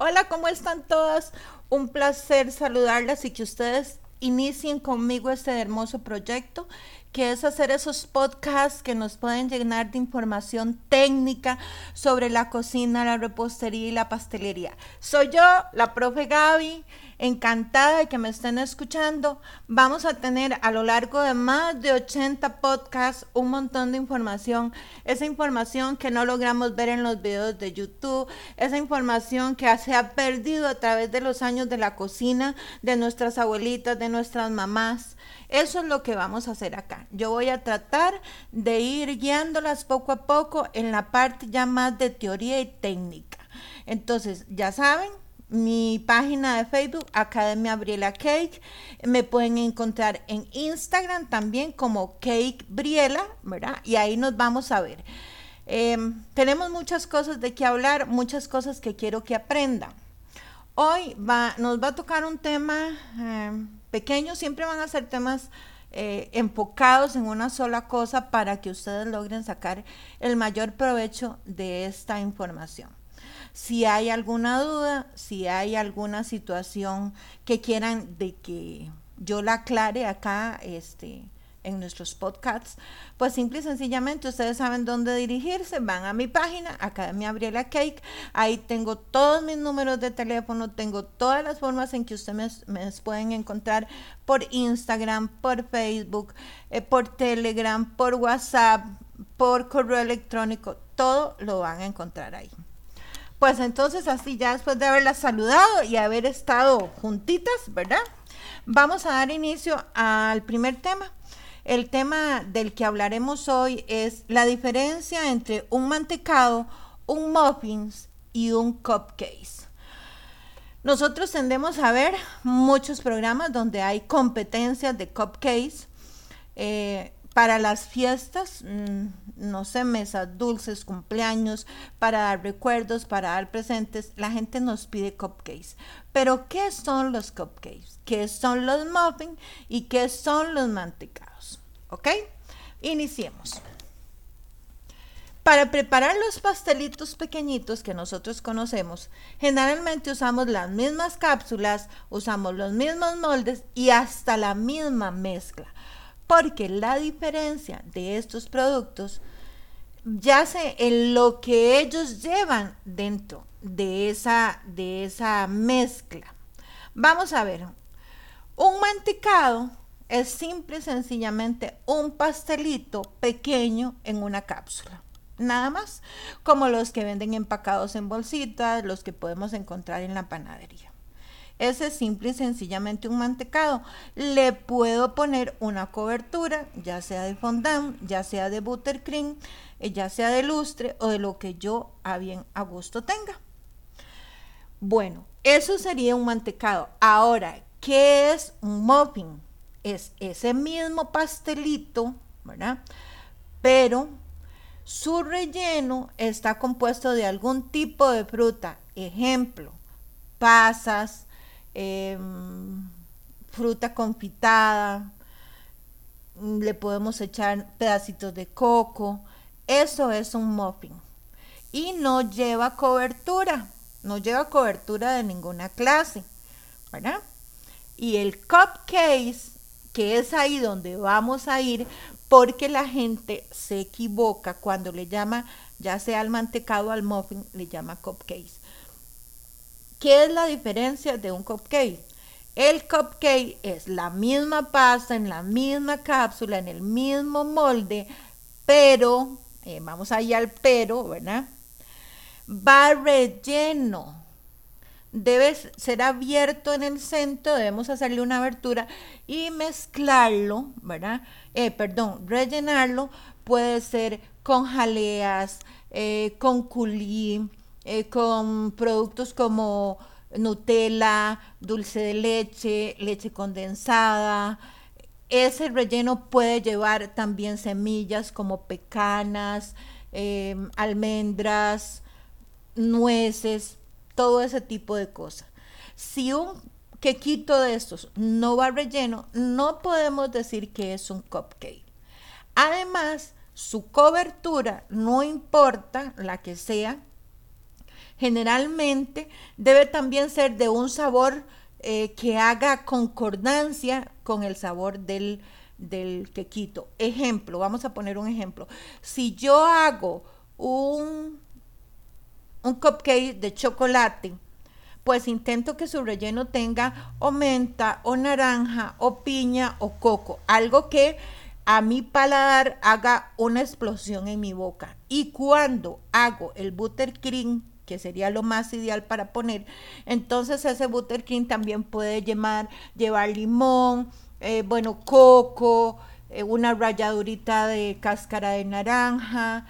Hola, ¿cómo están todas? Un placer saludarlas y que ustedes inicien conmigo este hermoso proyecto que es hacer esos podcasts que nos pueden llenar de información técnica sobre la cocina, la repostería y la pastelería. Soy yo, la profe Gaby encantada de que me estén escuchando. Vamos a tener a lo largo de más de 80 podcasts un montón de información. Esa información que no logramos ver en los videos de YouTube, esa información que se ha perdido a través de los años de la cocina, de nuestras abuelitas, de nuestras mamás. Eso es lo que vamos a hacer acá. Yo voy a tratar de ir guiándolas poco a poco en la parte ya más de teoría y técnica. Entonces, ya saben, mi página de Facebook, Academia Briela Cake. Me pueden encontrar en Instagram también como Cake Briela, ¿verdad? Y ahí nos vamos a ver. Em, tenemos muchas cosas de qué hablar, muchas cosas que quiero que aprendan. Hoy va, nos va a tocar un tema em, pequeño, siempre van a ser temas eh, enfocados en una sola cosa para que ustedes logren sacar el mayor provecho de esta información. Si hay alguna duda, si hay alguna situación que quieran de que yo la aclare acá, este, en nuestros podcasts, pues simple y sencillamente ustedes saben dónde dirigirse, van a mi página, Academia Gabriela Cake, ahí tengo todos mis números de teléfono, tengo todas las formas en que ustedes me, pueden encontrar por Instagram, por Facebook, eh, por Telegram, por WhatsApp, por correo electrónico, todo lo van a encontrar ahí. Pues entonces así ya después de haberlas saludado y haber estado juntitas, ¿verdad? Vamos a dar inicio al primer tema. El tema del que hablaremos hoy es la diferencia entre un mantecado, un muffins y un cupcake. Nosotros tendemos a ver muchos programas donde hay competencias de cupcakes. Eh, para las fiestas, mm, no sé, mesas dulces, cumpleaños, para dar recuerdos, para dar presentes, la gente nos pide cupcakes. Pero, ¿qué son los cupcakes? ¿Qué son los muffins? ¿Y qué son los mantecados? ¿Ok? Iniciemos. Para preparar los pastelitos pequeñitos que nosotros conocemos, generalmente usamos las mismas cápsulas, usamos los mismos moldes y hasta la misma mezcla porque la diferencia de estos productos yace en lo que ellos llevan dentro de esa, de esa mezcla. Vamos a ver, un mantecado es simple y sencillamente un pastelito pequeño en una cápsula. Nada más, como los que venden empacados en bolsitas, los que podemos encontrar en la panadería. Ese es simple y sencillamente un mantecado. Le puedo poner una cobertura, ya sea de fondant, ya sea de buttercream, eh, ya sea de lustre o de lo que yo a bien a gusto tenga. Bueno, eso sería un mantecado. Ahora, ¿qué es un muffin? Es ese mismo pastelito, ¿verdad? Pero su relleno está compuesto de algún tipo de fruta. Ejemplo, pasas, Em, fruta confitada, le podemos echar pedacitos de coco. Eso es un muffin. Y no lleva cobertura, no lleva cobertura de ninguna clase, ¿verdad? Y el cupcake, que es ahí donde vamos a ir, porque la gente se equivoca cuando le llama, ya sea al mantecado al muffin, le llama cupcake. ¿Qué es la diferencia de un cupcake? El cupcake es la misma pasta en la misma cápsula, en el mismo molde, pero, eh, vamos allá al pero, ¿verdad? Va relleno. Debe ser abierto en el centro, debemos hacerle una abertura y mezclarlo, ¿verdad? Eh, perdón, rellenarlo puede ser con jaleas, eh, con culí, eh, con productos como Nutella, dulce de leche, leche condensada. Ese relleno puede llevar también semillas como pecanas, almendras, nueces, todo ese tipo de cosas. Si un quequito de estos no va relleno, no podemos decir que es un cupcake. Además, su cobertura, no importa la que sea, Generalmente debe también ser de un sabor eh, que haga concordancia con el sabor del, del quequito. Ejemplo, vamos a poner un ejemplo. Si yo hago un, un cupcake de chocolate, pues intento que su relleno tenga o menta, o naranja, o piña, o coco. Algo que a mi paladar haga una explosión en mi boca. Y cuando hago el buttercream, que sería lo más ideal para poner, entonces ese buttercream también puede llevar, llevar limón, eh, bueno, coco, eh, una ralladurita de cáscara de naranja.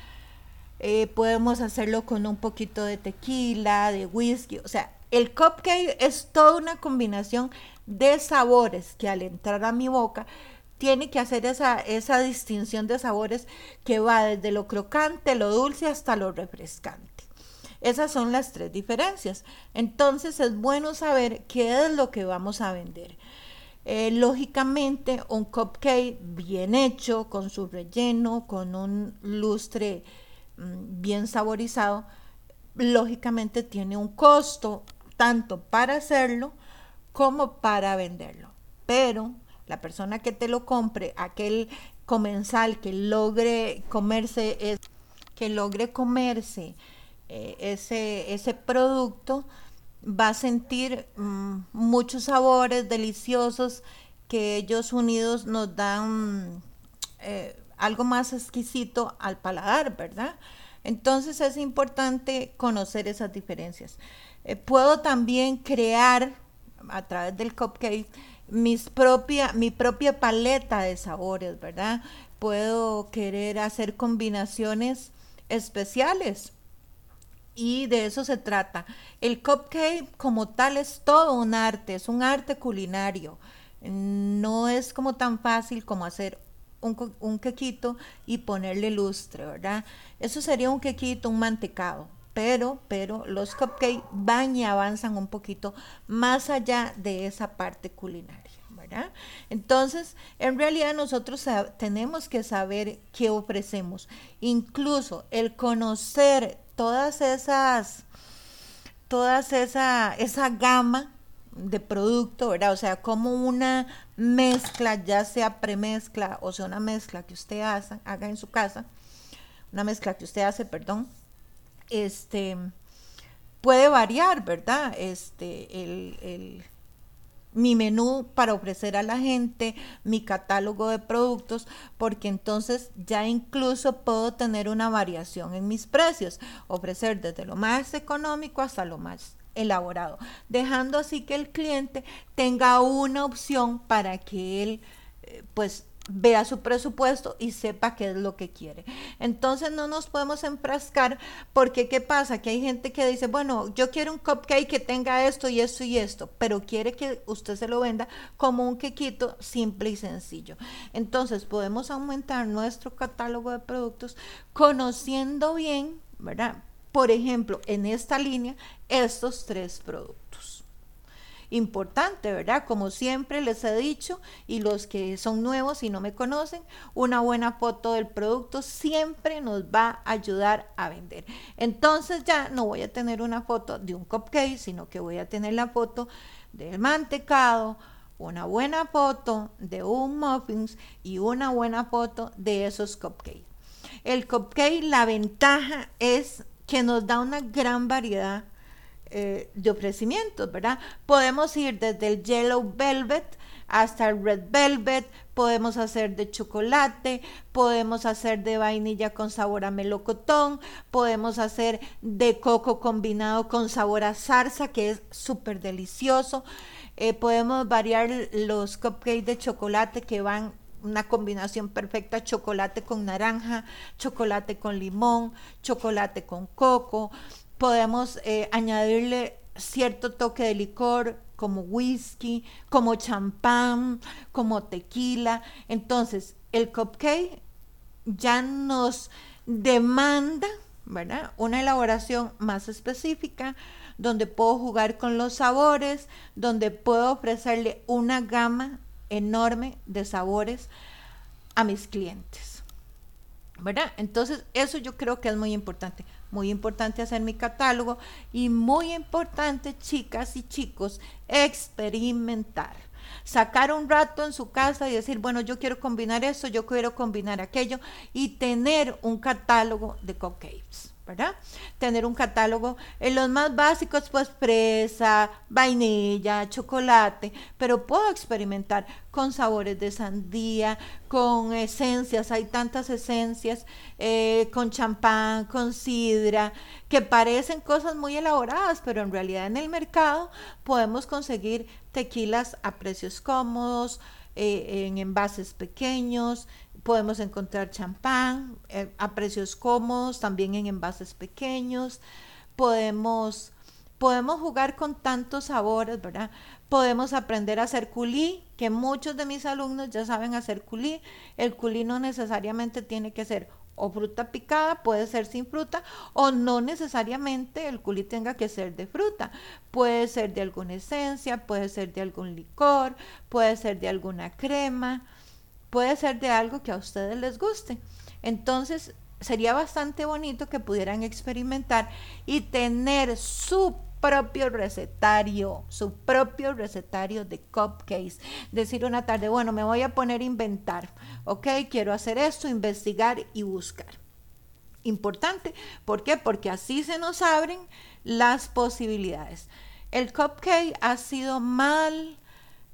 Eh, podemos hacerlo con un poquito de tequila, de whisky. O sea, el cupcake es toda una combinación de sabores que al entrar a mi boca tiene que hacer esa, esa distinción de sabores que va desde lo crocante, lo dulce hasta lo refrescante. Esas son las tres diferencias. Entonces es bueno saber qué es lo que vamos a vender. Eh, lógicamente un cupcake bien hecho, con su relleno, con un lustre bien saborizado, lógicamente tiene un costo tanto para hacerlo como para venderlo. Pero la persona que te lo compre, aquel comensal que logre comerse, que logre comerse eh, ese, ese producto, va a sentir mm, muchos sabores deliciosos que ellos unidos nos dan eh, algo más exquisito al paladar, ¿verdad? Entonces es importante conocer esas diferencias. Eh, puedo también crear a través del cupcake mis propia, mi propia paleta de sabores, ¿verdad? Puedo querer hacer combinaciones especiales y de eso se trata. El cupcake como tal es todo un arte, es un arte culinario. No es como tan fácil como hacer un, un quequito y ponerle lustre, ¿verdad? Eso sería un quequito, un mantecado. Pero, pero los cupcakes van y avanzan un poquito más allá de esa parte culinaria. ¿verdad? Entonces, en realidad nosotros tenemos que saber qué ofrecemos. Incluso el conocer todas esas, todas esa, esa gama de producto, ¿verdad? O sea, como una mezcla, ya sea premezcla o sea una mezcla que usted haga, haga en su casa, una mezcla que usted hace, perdón, este, puede variar, ¿verdad? Este, el mi menú para ofrecer a la gente, mi catálogo de productos, porque entonces ya incluso puedo tener una variación en mis precios, ofrecer desde lo más económico hasta lo más elaborado, dejando así que el cliente tenga una opción para que él eh, pues vea su presupuesto y sepa qué es lo que quiere. Entonces no nos podemos enfrascar porque ¿qué pasa? Que hay gente que dice, bueno, yo quiero un cupcake que tenga esto y esto y esto, pero quiere que usted se lo venda como un quequito simple y sencillo. Entonces podemos aumentar nuestro catálogo de productos conociendo bien, ¿verdad? Por ejemplo, en esta línea, estos tres productos importante, ¿verdad? Como siempre les he dicho, y los que son nuevos y no me conocen, una buena foto del producto siempre nos va a ayudar a vender. Entonces ya no voy a tener una foto de un cupcake, sino que voy a tener la foto del mantecado, una buena foto de un muffins y una buena foto de esos cupcakes. El cupcake, la ventaja es que nos da una gran variedad eh, de ofrecimientos, ¿verdad? Podemos ir desde el Yellow Velvet hasta el Red Velvet, podemos hacer de chocolate, podemos hacer de vainilla con sabor a melocotón, podemos hacer de coco combinado con sabor a zarza, que es súper delicioso. Eh, podemos variar los cupcakes de chocolate que van una combinación perfecta, chocolate con naranja, chocolate con limón, chocolate con coco, podemos eh, añadirle cierto toque de licor como whisky, como champán, como tequila. Entonces, el cupcake ya nos demanda, ¿verdad? Una elaboración más específica, donde puedo jugar con los sabores, donde puedo ofrecerle una gama enorme de sabores a mis clientes. ¿verdad? Entonces, eso yo creo que es muy importante. Muy importante hacer mi catálogo y muy importante, chicas y chicos, experimentar. Sacar un rato en su casa y decir, bueno, yo quiero combinar esto, yo quiero combinar aquello y tener un catálogo de cupcakes. ¿Verdad? Tener un catálogo en los más básicos, pues fresa, vainilla, chocolate, pero puedo experimentar con sabores de sandía, con esencias, hay tantas esencias, eh, con champán, con sidra, que parecen cosas muy elaboradas, pero en realidad en el mercado podemos conseguir tequilas a precios cómodos, eh, en envases pequeños, podemos encontrar champán eh, a precios cómodos, también en envases pequeños, podemos, podemos jugar con tantos sabores, ¿verdad? Podemos aprender a hacer culí, que muchos de mis alumnos ya saben hacer culí. El culí no necesariamente tiene que ser o fruta picada, puede ser sin fruta, o no necesariamente el culí tenga que ser de fruta. Puede ser de alguna esencia, puede ser de algún licor, puede ser de alguna crema, puede ser de algo que a ustedes les guste. Entonces, sería bastante bonito que pudieran experimentar y tener su propio recetario, su propio recetario de cupcakes. Decir una tarde, bueno, me voy a poner a inventar, ¿ok? Quiero hacer esto, investigar y buscar. Importante, ¿por qué? Porque así se nos abren las posibilidades. El cupcake ha sido mal,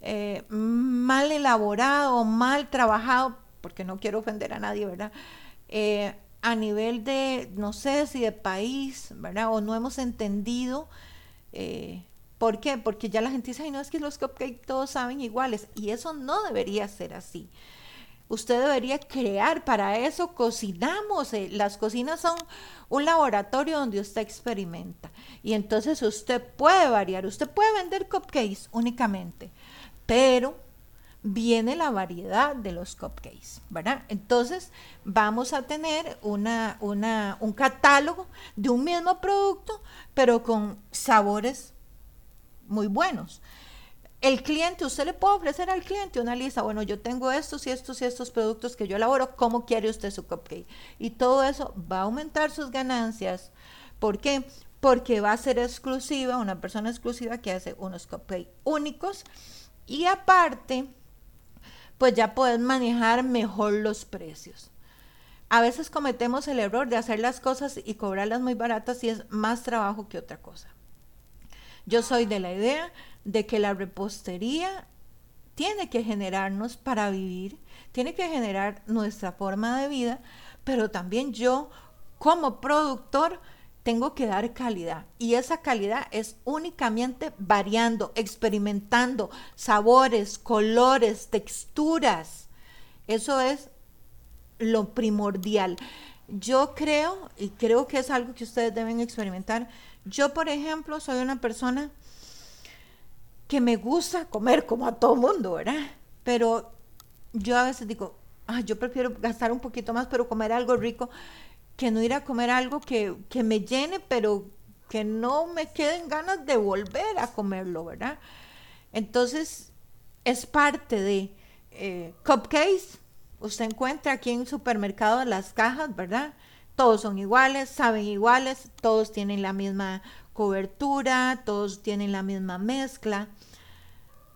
eh, mal elaborado, mal trabajado, porque no quiero ofender a nadie, ¿verdad? Eh, a nivel de, no sé si de país, ¿verdad? O no hemos entendido eh, ¿Por qué? Porque ya la gente dice, Ay, no, es que los cupcakes todos saben iguales. Y eso no debería ser así. Usted debería crear, para eso cocinamos. Las cocinas son un laboratorio donde usted experimenta. Y entonces usted puede variar, usted puede vender cupcakes únicamente, pero viene la variedad de los cupcakes, ¿verdad? Entonces vamos a tener una, una, un catálogo de un mismo producto, pero con sabores muy buenos. El cliente, usted le puede ofrecer al cliente una lista, bueno, yo tengo estos y estos y estos productos que yo elaboro, ¿cómo quiere usted su cupcake? Y todo eso va a aumentar sus ganancias. ¿Por qué? Porque va a ser exclusiva, una persona exclusiva que hace unos cupcakes únicos y aparte pues ya puedes manejar mejor los precios. A veces cometemos el error de hacer las cosas y cobrarlas muy baratas y es más trabajo que otra cosa. Yo soy de la idea de que la repostería tiene que generarnos para vivir, tiene que generar nuestra forma de vida, pero también yo como productor tengo que dar calidad. Y esa calidad es únicamente variando, experimentando sabores, colores, texturas. Eso es lo primordial. Yo creo, y creo que es algo que ustedes deben experimentar, yo por ejemplo soy una persona que me gusta comer como a todo mundo, ¿verdad? Pero yo a veces digo, ah, yo prefiero gastar un poquito más, pero comer algo rico que no ir a comer algo que, me llene, pero que no me queden ganas de volver a comerlo, ¿verdad? Entonces, es parte de eh, cupcakes. Usted encuentra aquí en supermercado las cajas, ¿verdad? Todos son iguales, saben iguales, todos tienen la misma cobertura, todos tienen la misma mezcla.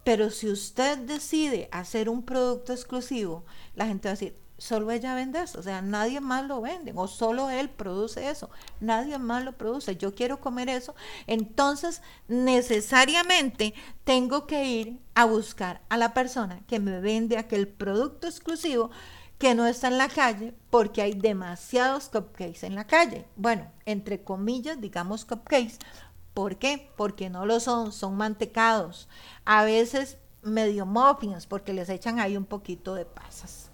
Pero si usted decide hacer un producto exclusivo, la gente va a decir, solo ella vende eso, o sea, nadie más lo vende, o solo él produce eso, nadie más lo produce, yo quiero comer eso, entonces necesariamente tengo que ir a buscar a la persona que me vende aquel producto exclusivo que no está en la calle porque hay demasiados cupcakes en la calle. Bueno, entre comillas, digamos cupcakes. ¿Por qué? Porque no lo son, son mantecados. A veces medio muffins porque les echan ahí un poquito de pasas.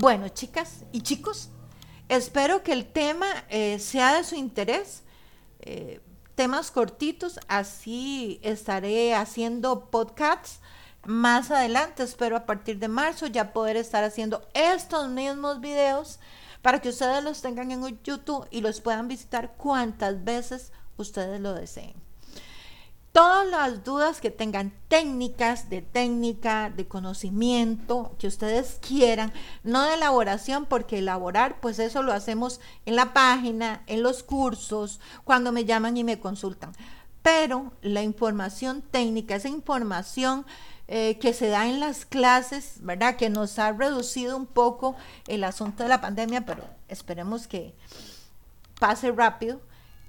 Bueno, chicas y chicos, espero que el tema eh, sea de su interés. Eh, temas cortitos, así estaré haciendo podcasts más adelante. Espero a partir de marzo ya poder estar haciendo estos mismos videos para que ustedes los tengan en YouTube y los puedan visitar cuantas veces ustedes lo deseen. Todas las dudas que tengan técnicas, de técnica, de conocimiento, que ustedes quieran, no de elaboración, porque elaborar, pues eso lo hacemos en la página, en los cursos, cuando me llaman y me consultan. Pero la información técnica, esa información eh, que se da en las clases, ¿verdad? Que nos ha reducido un poco el asunto de la pandemia, pero esperemos que pase rápido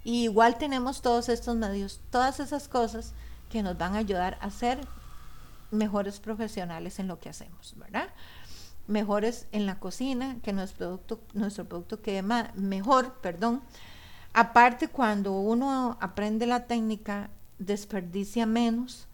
igual tenemos todos estos medios, todas esas cosas que nos van a ayudar a ser mejores profesionales en lo que hacemos, ¿verdad? Mejores en la cocina, que nuestro producto, nuestro producto quede mejor, perdón. Aparte, cuando uno aprende la técnica, desperdicia menos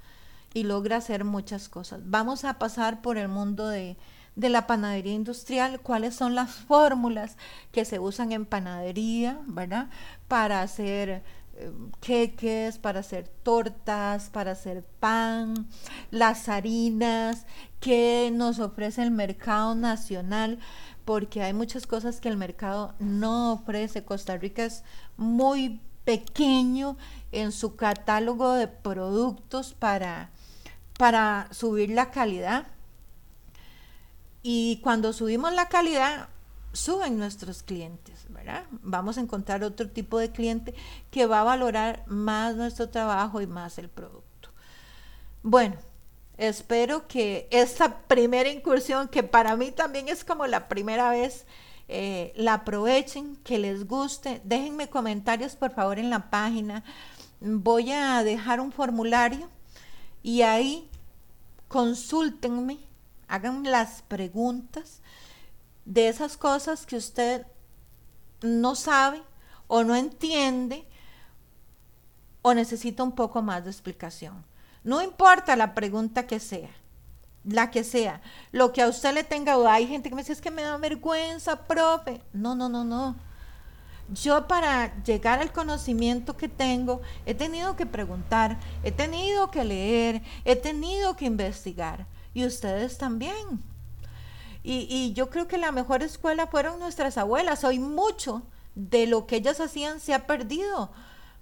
y logra hacer muchas cosas. Vamos a pasar por el mundo de, de la panadería industrial, cuáles son las fórmulas que se usan en panadería, ¿verdad? Para hacer eh, queques, para hacer tortas, para hacer pan, las harinas que nos ofrece el mercado nacional, porque hay muchas cosas que el mercado no ofrece. Costa Rica es muy pequeño en su catálogo de productos para, para subir la calidad y cuando subimos la calidad, suben nuestros clientes, ¿verdad? Vamos a encontrar otro tipo de cliente que va a valorar más nuestro trabajo y más el producto. Bueno, espero que esta primera incursión, que para mí también es como la primera vez, eh, la aprovechen, que les guste. Déjenme comentarios por favor en la página. Voy a dejar un formulario y ahí consúltenme hagan las preguntas de esas cosas que usted no sabe o no entiende o necesita un poco más de explicación. No importa la pregunta que sea, la que sea, lo que a usted le tenga duda. Hay gente que me dice, es que me da vergüenza, profe. No, no, no, no. Yo para llegar al conocimiento que tengo, he tenido que preguntar, he tenido que leer, he tenido que investigar y ustedes también. Y, yo creo que la mejor escuela fueron nuestras abuelas. Hoy mucho de lo que ellas hacían se ha perdido,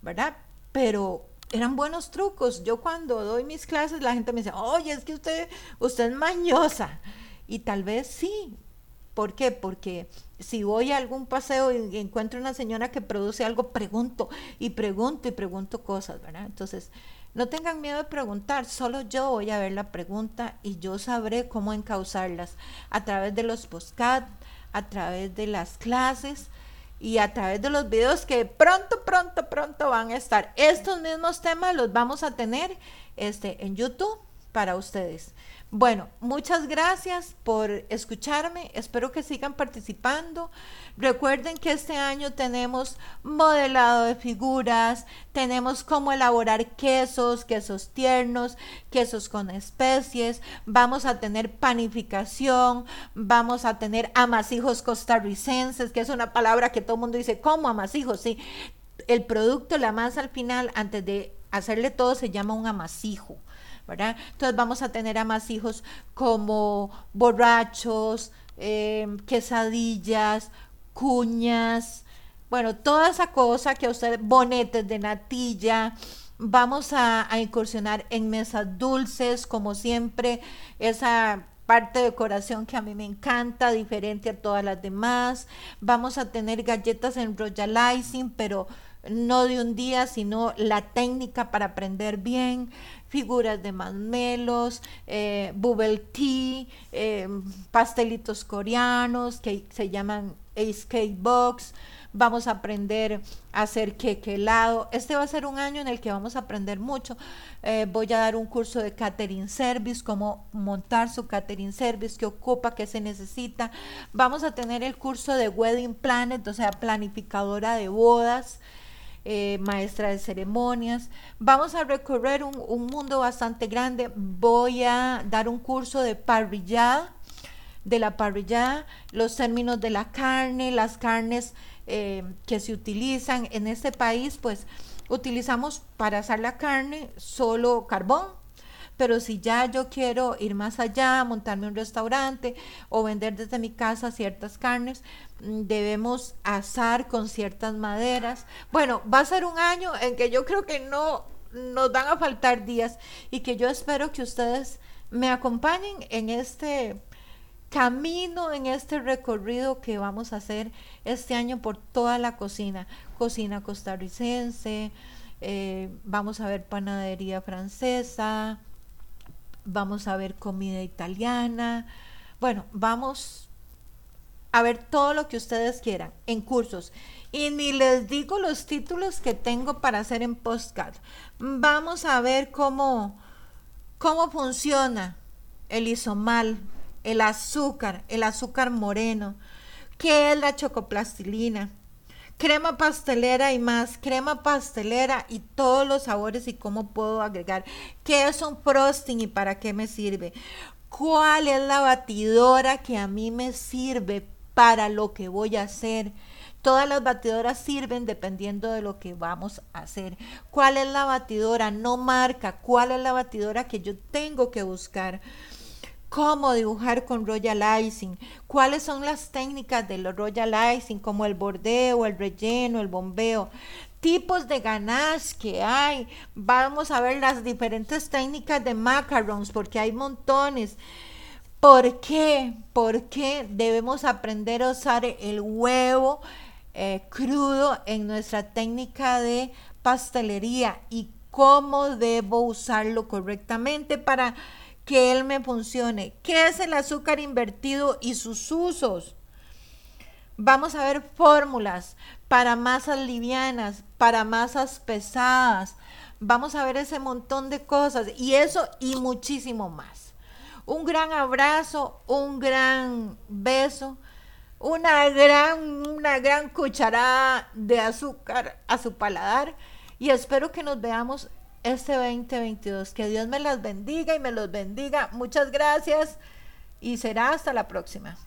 ¿verdad? Pero eran buenos trucos. Yo cuando doy mis clases, la gente me dice, oye, es que usted, usted es mañosa. Y tal vez sí. ¿Por qué? Porque si voy a algún paseo y encuentro una señora que produce algo, pregunto y pregunto y pregunto cosas, ¿verdad? Entonces, no tengan miedo de preguntar, solo yo voy a ver la pregunta y yo sabré cómo encauzarlas a través de los postcard, a través de las clases y a través de los videos que pronto, pronto, pronto van a estar. Estos mismos temas los vamos a tener este, en YouTube para ustedes. Bueno, muchas gracias por escucharme. Espero que sigan participando. Recuerden que este año tenemos modelado de figuras, tenemos cómo elaborar quesos, quesos tiernos, quesos con especies. Vamos a tener panificación, vamos a tener amasijos costarricenses, que es una palabra que todo el mundo dice, ¿cómo amasijos? Sí, el producto, la masa al final, antes de hacerle todo, se llama un amasijo. Entonces vamos a tener amasijos como borrachos, em, quesadillas, cuñas, bueno, toda esa cosa que usted, bonetes de natilla, vamos a, a, incursionar en mesas dulces, como siempre, esa parte de decoración que a mí me encanta, diferente a todas las demás. Vamos a tener galletas en royal icing, pero no de un día, sino la técnica para aprender bien figuras de masmelos, eh, bubble tea, eh, pastelitos coreanos que se llaman Ace Cake Box. Vamos a aprender a hacer queque helado. Este va a ser un año en el que vamos a aprender mucho. Eh, voy a dar un curso de catering service, cómo montar su catering service, qué ocupa, qué se necesita. Vamos a tener el curso de wedding planet, o sea, planificadora de bodas. Eh, maestra de ceremonias. Vamos a recorrer un, mundo bastante grande. Voy a dar un curso de parrillada, de la parrillada, los términos de la carne, las carnes eh, que se utilizan en este país, pues utilizamos para hacer la carne solo carbón, pero si ya yo quiero ir más allá, montarme un restaurante o vender desde mi casa ciertas carnes, mm, debemos asar con ciertas maderas. Bueno, va a ser un año en que yo creo que no nos van a faltar días y que yo espero que ustedes me acompañen en este camino, en este recorrido que vamos a hacer este año por toda la cocina, cocina costarricense, eh, vamos a ver panadería francesa, vamos a ver comida italiana, bueno, vamos a ver todo lo que ustedes quieran en cursos. Y ni les digo los títulos que tengo para hacer en postcard. Vamos a ver cómo, cómo funciona el isomal, el azúcar, el azúcar moreno, qué es la chocoplastilina, crema pastelera y más, crema pastelera y todos los sabores y cómo puedo agregar, qué es un frosting y para qué me sirve, cuál es la batidora que a mí me sirve para lo que voy a hacer. Todas las batidoras sirven dependiendo de lo que vamos a hacer. ¿Cuál es la batidora? No marca. ¿Cuál es la batidora que yo tengo que buscar? Cómo dibujar con royal icing, cuáles son las técnicas del royal icing, como el bordeo, el relleno, el bombeo, tipos de ganache que hay. Vamos a ver las diferentes técnicas de macarons, porque hay montones. ¿Por qué? ¿Por qué debemos aprender a usar el huevo eh, crudo en nuestra técnica de pastelería y cómo debo usarlo correctamente para que él me funcione. ¿Qué es el azúcar invertido y sus usos? Vamos a ver fórmulas para masas livianas, para masas pesadas. Vamos a ver ese montón de cosas y eso y muchísimo más. Un gran abrazo, un gran beso, una gran, una gran cucharada de azúcar a su paladar y espero que nos veamos este 2022. Que Dios me las bendiga y me los bendiga. Muchas gracias y será hasta la próxima.